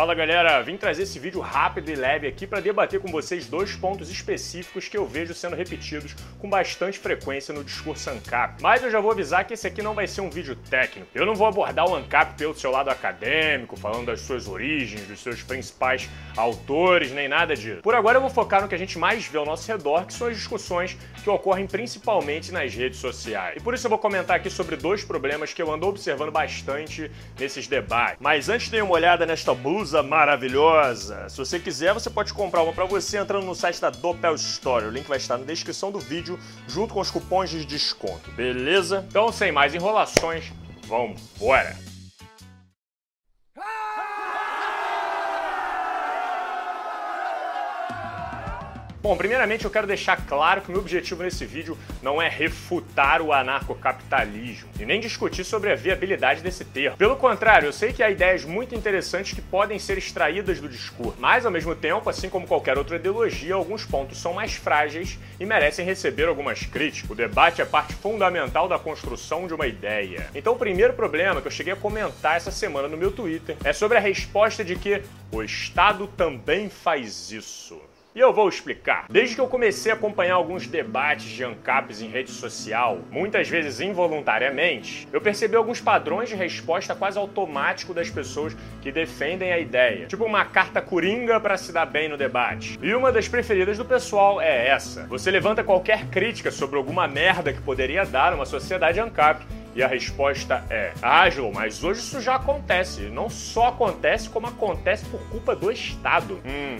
Fala galera, vim trazer esse vídeo rápido e leve aqui para debater com vocês dois pontos específicos que eu vejo sendo repetidos com bastante frequência no discurso ANCAP. Mas eu já vou avisar que esse aqui não vai ser um vídeo técnico. Eu não vou abordar o ANCAP pelo seu lado acadêmico, falando das suas origens, dos seus principais autores, nem nada disso. Por agora eu vou focar no que a gente mais vê ao nosso redor, que são as discussões que ocorrem principalmente nas redes sociais. E por isso eu vou comentar aqui sobre dois problemas que eu ando observando bastante nesses debates. Mas antes dê uma olhada nesta blusa blusa maravilhosa. Se você quiser, você pode comprar uma para você entrando no site da Doppel Store. O link vai estar na descrição do vídeo, junto com os cupons de desconto, beleza? Então, sem mais enrolações, vamos embora! Bom, primeiramente eu quero deixar claro que o meu objetivo nesse vídeo não é refutar o anarcocapitalismo e nem discutir sobre a viabilidade desse termo. Pelo contrário, eu sei que há ideias muito interessantes que podem ser extraídas do discurso, mas ao mesmo tempo, assim como qualquer outra ideologia, alguns pontos são mais frágeis e merecem receber algumas críticas. O debate é parte fundamental da construção de uma ideia. Então, o primeiro problema que eu cheguei a comentar essa semana no meu Twitter é sobre a resposta de que o Estado também faz isso. E eu vou explicar. Desde que eu comecei a acompanhar alguns debates de ANCAPs em rede social, muitas vezes involuntariamente, eu percebi alguns padrões de resposta quase automático das pessoas que defendem a ideia. Tipo uma carta coringa para se dar bem no debate. E uma das preferidas do pessoal é essa. Você levanta qualquer crítica sobre alguma merda que poderia dar uma sociedade ANCAP e a resposta é: Ah, João, mas hoje isso já acontece. Não só acontece, como acontece por culpa do Estado. Hum,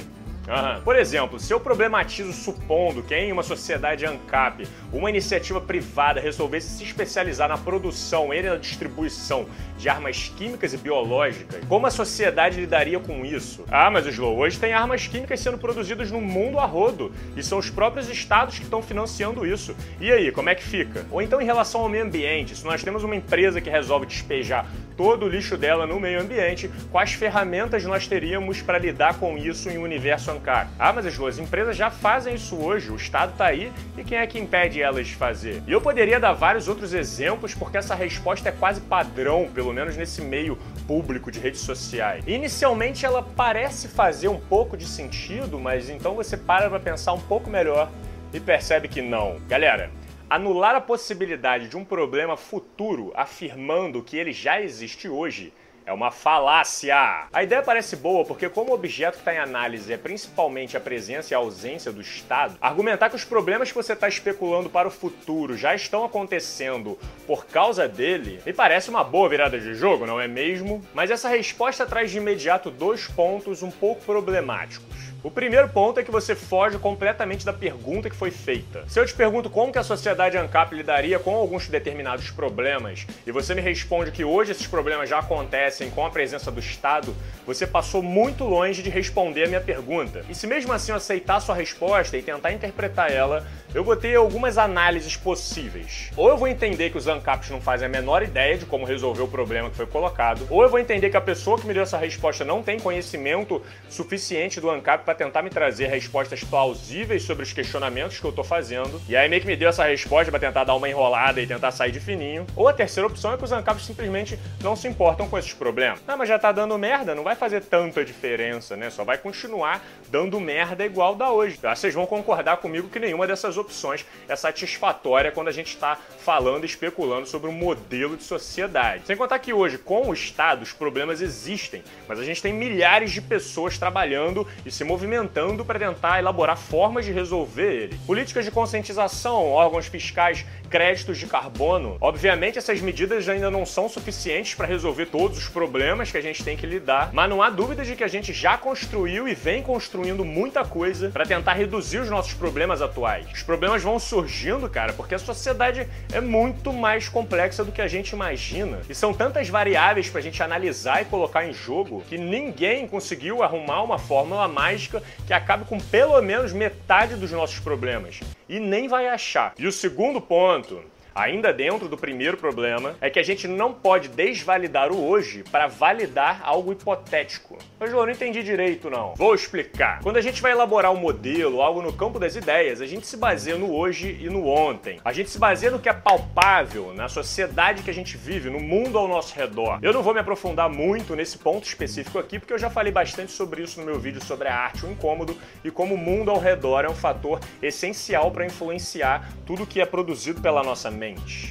Uhum. Por exemplo, se eu problematizo supondo que em uma sociedade ANCAP uma iniciativa privada resolvesse se especializar na produção e na distribuição de armas químicas e biológicas, como a sociedade lidaria com isso? Ah, mas Slow, hoje tem armas químicas sendo produzidas no mundo a rodo e são os próprios estados que estão financiando isso. E aí, como é que fica? Ou então em relação ao meio ambiente, se nós temos uma empresa que resolve despejar todo o lixo dela no meio ambiente, quais ferramentas nós teríamos para lidar com isso em um universo ANCAP? Ah, mas as empresas já fazem isso hoje, o Estado está aí e quem é que impede elas de fazer? E eu poderia dar vários outros exemplos porque essa resposta é quase padrão, pelo menos nesse meio público de redes sociais. Inicialmente ela parece fazer um pouco de sentido, mas então você para para pensar um pouco melhor e percebe que não. Galera, Anular a possibilidade de um problema futuro afirmando que ele já existe hoje é uma falácia. A ideia parece boa porque, como o objeto que está em análise é principalmente a presença e a ausência do Estado, argumentar que os problemas que você está especulando para o futuro já estão acontecendo por causa dele me parece uma boa virada de jogo, não é mesmo? Mas essa resposta traz de imediato dois pontos um pouco problemáticos. O primeiro ponto é que você foge completamente da pergunta que foi feita. Se eu te pergunto como que a sociedade ANCAP lidaria com alguns determinados problemas e você me responde que hoje esses problemas já acontecem com a presença do Estado, você passou muito longe de responder a minha pergunta. E se mesmo assim eu aceitar sua resposta e tentar interpretar ela, eu vou ter algumas análises possíveis. Ou eu vou entender que os ANCAPs não fazem a menor ideia de como resolver o problema que foi colocado, ou eu vou entender que a pessoa que me deu essa resposta não tem conhecimento suficiente do ANCAP para tentar me trazer respostas plausíveis sobre os questionamentos que eu tô fazendo. E aí meio que me deu essa resposta para tentar dar uma enrolada e tentar sair de fininho. Ou a terceira opção é que os ANCAPs simplesmente não se importam com esses problemas. Ah, mas já tá dando merda, não vai fazer tanta diferença, né? Só vai continuar dando merda igual da hoje. Ah, vocês vão concordar comigo que nenhuma dessas opções é satisfatória quando a gente está falando e especulando sobre um modelo de sociedade. Sem contar que hoje, com o Estado, os problemas existem, mas a gente tem milhares de pessoas trabalhando e se movimentando movimentando para tentar elaborar formas de resolver ele. Políticas de conscientização, órgãos fiscais, créditos de carbono. Obviamente, essas medidas ainda não são suficientes para resolver todos os problemas que a gente tem que lidar, mas não há dúvida de que a gente já construiu e vem construindo muita coisa para tentar reduzir os nossos problemas atuais. Os problemas vão surgindo, cara, porque a sociedade é muito mais complexa do que a gente imagina. E são tantas variáveis para a gente analisar e colocar em jogo que ninguém conseguiu arrumar uma fórmula que acabe com pelo menos metade dos nossos problemas. E nem vai achar. E o segundo ponto ainda dentro do primeiro problema, é que a gente não pode desvalidar o hoje para validar algo hipotético. Mas eu não entendi direito, não. Vou explicar. Quando a gente vai elaborar um modelo, algo no campo das ideias, a gente se baseia no hoje e no ontem. A gente se baseia no que é palpável, na sociedade que a gente vive, no mundo ao nosso redor. Eu não vou me aprofundar muito nesse ponto específico aqui, porque eu já falei bastante sobre isso no meu vídeo sobre a arte, o incômodo e como o mundo ao redor é um fator essencial para influenciar tudo que é produzido pela nossa mente.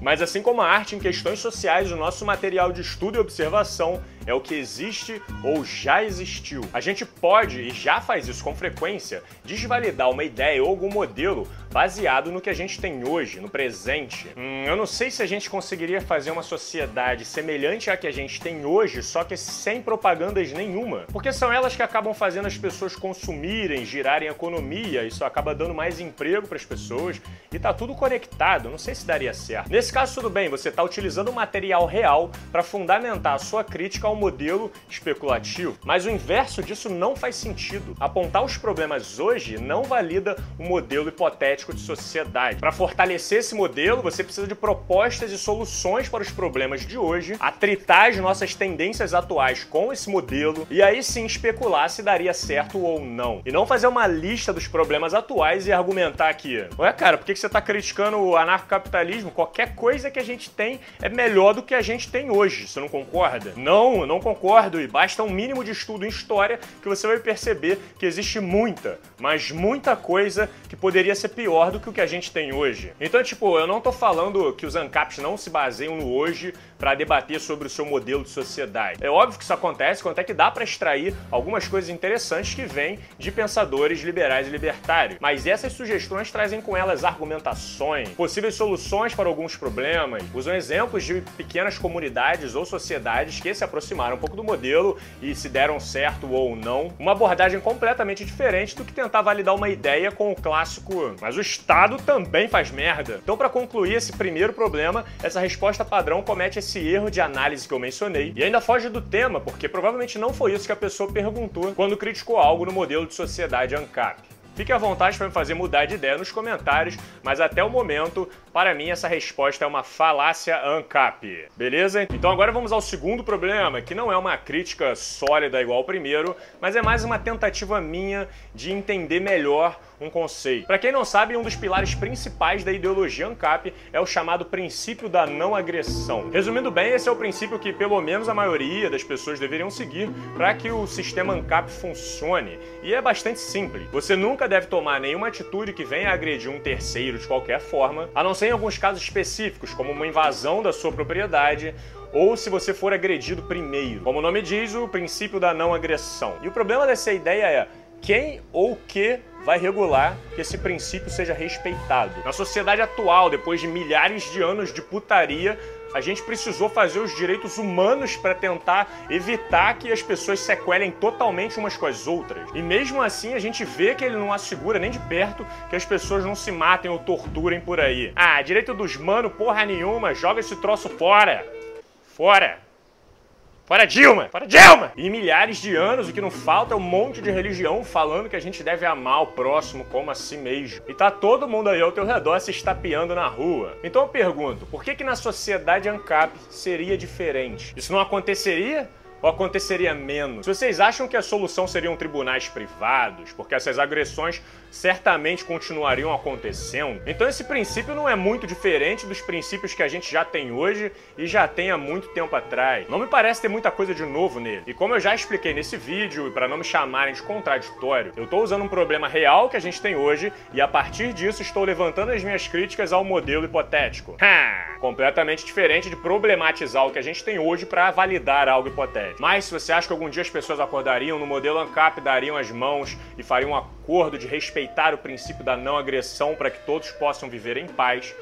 Mas assim como a arte em questões sociais, o nosso material de estudo e observação é o que existe ou já existiu. A gente pode, e já faz isso com frequência, desvalidar uma ideia ou algum modelo baseado no que a gente tem hoje, no presente. Hum, eu não sei se a gente conseguiria fazer uma sociedade semelhante à que a gente tem hoje, só que sem propagandas nenhuma. Porque são elas que acabam fazendo as pessoas consumirem, girarem a economia, isso acaba dando mais emprego para as pessoas e tá tudo conectado. Não sei se daria certo. Nesse caso, tudo bem, você está utilizando material real para fundamentar a sua crítica ao modelo especulativo. Mas o inverso disso não faz sentido. Apontar os problemas hoje não valida o modelo hipotético de sociedade. Para fortalecer esse modelo, você precisa de propostas e soluções para os problemas de hoje, atritar as nossas tendências atuais com esse modelo e aí sim especular se daria certo ou não. E não fazer uma lista dos problemas atuais e argumentar aqui. Ué, cara, por que você está criticando o anarcocapitalismo? Qualquer coisa que a gente tem é melhor do que a gente tem hoje. Você não concorda? Não, não concordo. E basta um mínimo de estudo em história que você vai perceber que existe muita, mas muita coisa que poderia ser pior do que o que a gente tem hoje. Então, tipo, eu não tô falando que os ANCAPs não se baseiam no hoje para debater sobre o seu modelo de sociedade. É óbvio que isso acontece, quanto é que dá para extrair algumas coisas interessantes que vêm de pensadores liberais e libertários. Mas essas sugestões trazem com elas argumentações, possíveis soluções para alguns problemas, usam exemplos de pequenas comunidades ou sociedades que se aproximaram um pouco do modelo e se deram certo ou não. Uma abordagem completamente diferente do que tentar validar uma ideia com o clássico, mas o Estado também faz merda. Então, para concluir esse primeiro problema, essa resposta padrão comete esse erro de análise que eu mencionei e ainda foge do tema, porque provavelmente não foi isso que a pessoa perguntou quando criticou algo no modelo de sociedade ANCAP. Fique à vontade para me fazer mudar de ideia nos comentários, mas até o momento, para mim, essa resposta é uma falácia ANCAP. Beleza? Então agora vamos ao segundo problema, que não é uma crítica sólida igual ao primeiro, mas é mais uma tentativa minha de entender melhor um conceito. Para quem não sabe, um dos pilares principais da ideologia ANCAP é o chamado princípio da não agressão. Resumindo bem, esse é o princípio que pelo menos a maioria das pessoas deveriam seguir para que o sistema ANCAP funcione. E é bastante simples. Você nunca deve tomar nenhuma atitude que venha agredir um terceiro de qualquer forma, a não ser em alguns casos específicos, como uma invasão da sua propriedade ou se você for agredido primeiro. Como o nome diz, o princípio da não agressão. E o problema dessa ideia é quem ou que vai regular que esse princípio seja respeitado. Na sociedade atual, depois de milhares de anos de putaria, a gente precisou fazer os direitos humanos para tentar evitar que as pessoas sequelem totalmente umas com as outras. E mesmo assim, a gente vê que ele não assegura nem de perto que as pessoas não se matem ou torturem por aí. Ah, direito dos mano, porra nenhuma, joga esse troço fora. Fora. Fora Dilma! Fora Dilma! E milhares de anos, o que não falta é um monte de religião falando que a gente deve amar o próximo como a si mesmo. E tá todo mundo aí ao teu redor se estapeando na rua. Então eu pergunto, por que que na sociedade ANCAP seria diferente? Isso não aconteceria ou aconteceria menos? Se vocês acham que a solução seriam tribunais privados, porque essas agressões certamente continuariam acontecendo, então esse princípio não é muito diferente dos princípios que a gente já tem hoje e já tem há muito tempo atrás. Não me parece ter muita coisa de novo nele. E como eu já expliquei nesse vídeo, e para não me chamarem de contraditório, eu estou usando um problema real que a gente tem hoje e a partir disso estou levantando as minhas críticas ao modelo hipotético. Ha! Completamente diferente de problematizar o que a gente tem hoje para validar algo hipotético. Mas se você acha que algum dia as pessoas acordariam no modelo ANCAP, dariam as mãos e fariam um acordo de respeitar o princípio da não agressão para que todos possam viver em paz,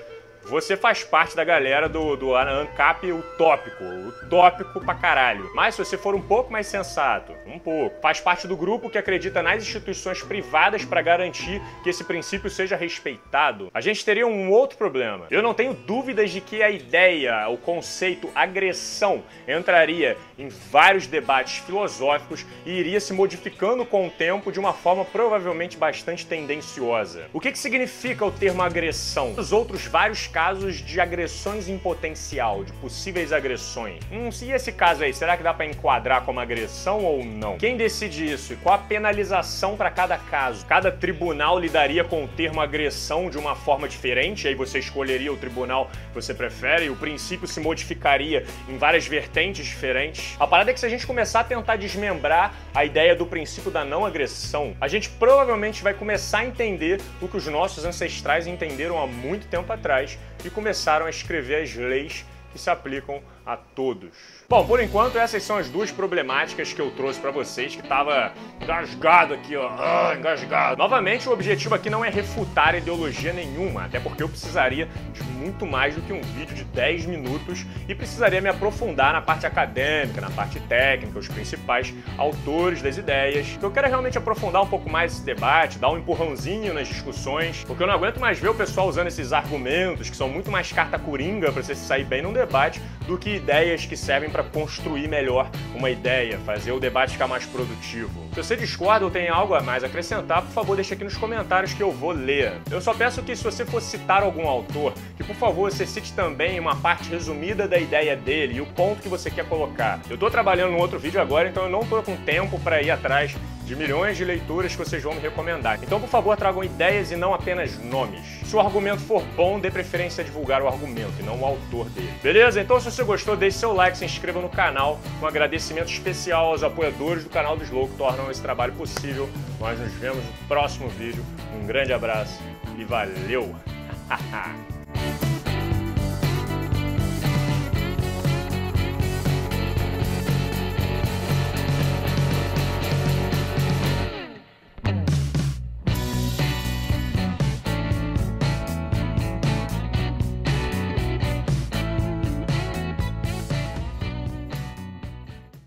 você faz parte da galera do, do ANCAP utópico, utópico pra caralho. Mas se você for um pouco mais sensato, um pouco, faz parte do grupo que acredita nas instituições privadas para garantir que esse princípio seja respeitado, a gente teria um outro problema. Eu não tenho dúvidas de que a ideia, o conceito agressão entraria em vários debates filosóficos e iria se modificando com o tempo de uma forma provavelmente bastante tendenciosa. O que, que significa o termo agressão? Os outros vários casos de agressões em potencial, de possíveis agressões. Hum, se esse caso aí, será que dá para enquadrar como agressão ou não? Quem decide isso e qual a penalização para cada caso? Cada tribunal lidaria com o termo agressão de uma forma diferente, aí você escolheria o tribunal que você prefere e o princípio se modificaria em várias vertentes diferentes. A parada é que se a gente começar a tentar desmembrar a ideia do princípio da não agressão, a gente provavelmente vai começar a entender o que os nossos ancestrais entenderam há muito tempo atrás e começaram a escrever as leis que se aplicam a todos. Bom, por enquanto essas são as duas problemáticas que eu trouxe para vocês, que tava engasgado aqui, ó, ah, engasgado. Novamente, o objetivo aqui não é refutar ideologia nenhuma, até porque eu precisaria de muito mais do que um vídeo de 10 minutos e precisaria me aprofundar na parte acadêmica, na parte técnica, os principais autores das ideias. Eu quero realmente aprofundar um pouco mais esse debate, dar um empurrãozinho nas discussões, porque eu não aguento mais ver o pessoal usando esses argumentos que são muito mais carta coringa para você se sair bem num debate do que ideias que servem para construir melhor uma ideia, fazer o debate ficar mais produtivo. Se você discorda ou tem algo a mais a acrescentar, por favor, deixe aqui nos comentários que eu vou ler. Eu só peço que se você for citar algum autor, que por favor você cite também uma parte resumida da ideia dele e o ponto que você quer colocar. Eu estou trabalhando num outro vídeo agora, então eu não estou com tempo para ir atrás de milhões de leituras que vocês vão me recomendar. Então, por favor, tragam ideias e não apenas nomes. Se o argumento for bom, dê preferência a divulgar o argumento e não o autor dele. Beleza? Então, se você gostou, deixe seu like, se inscreva no canal. Um agradecimento especial aos apoiadores do canal do Slow que tornam esse trabalho possível. Nós nos vemos no próximo vídeo. Um grande abraço e valeu!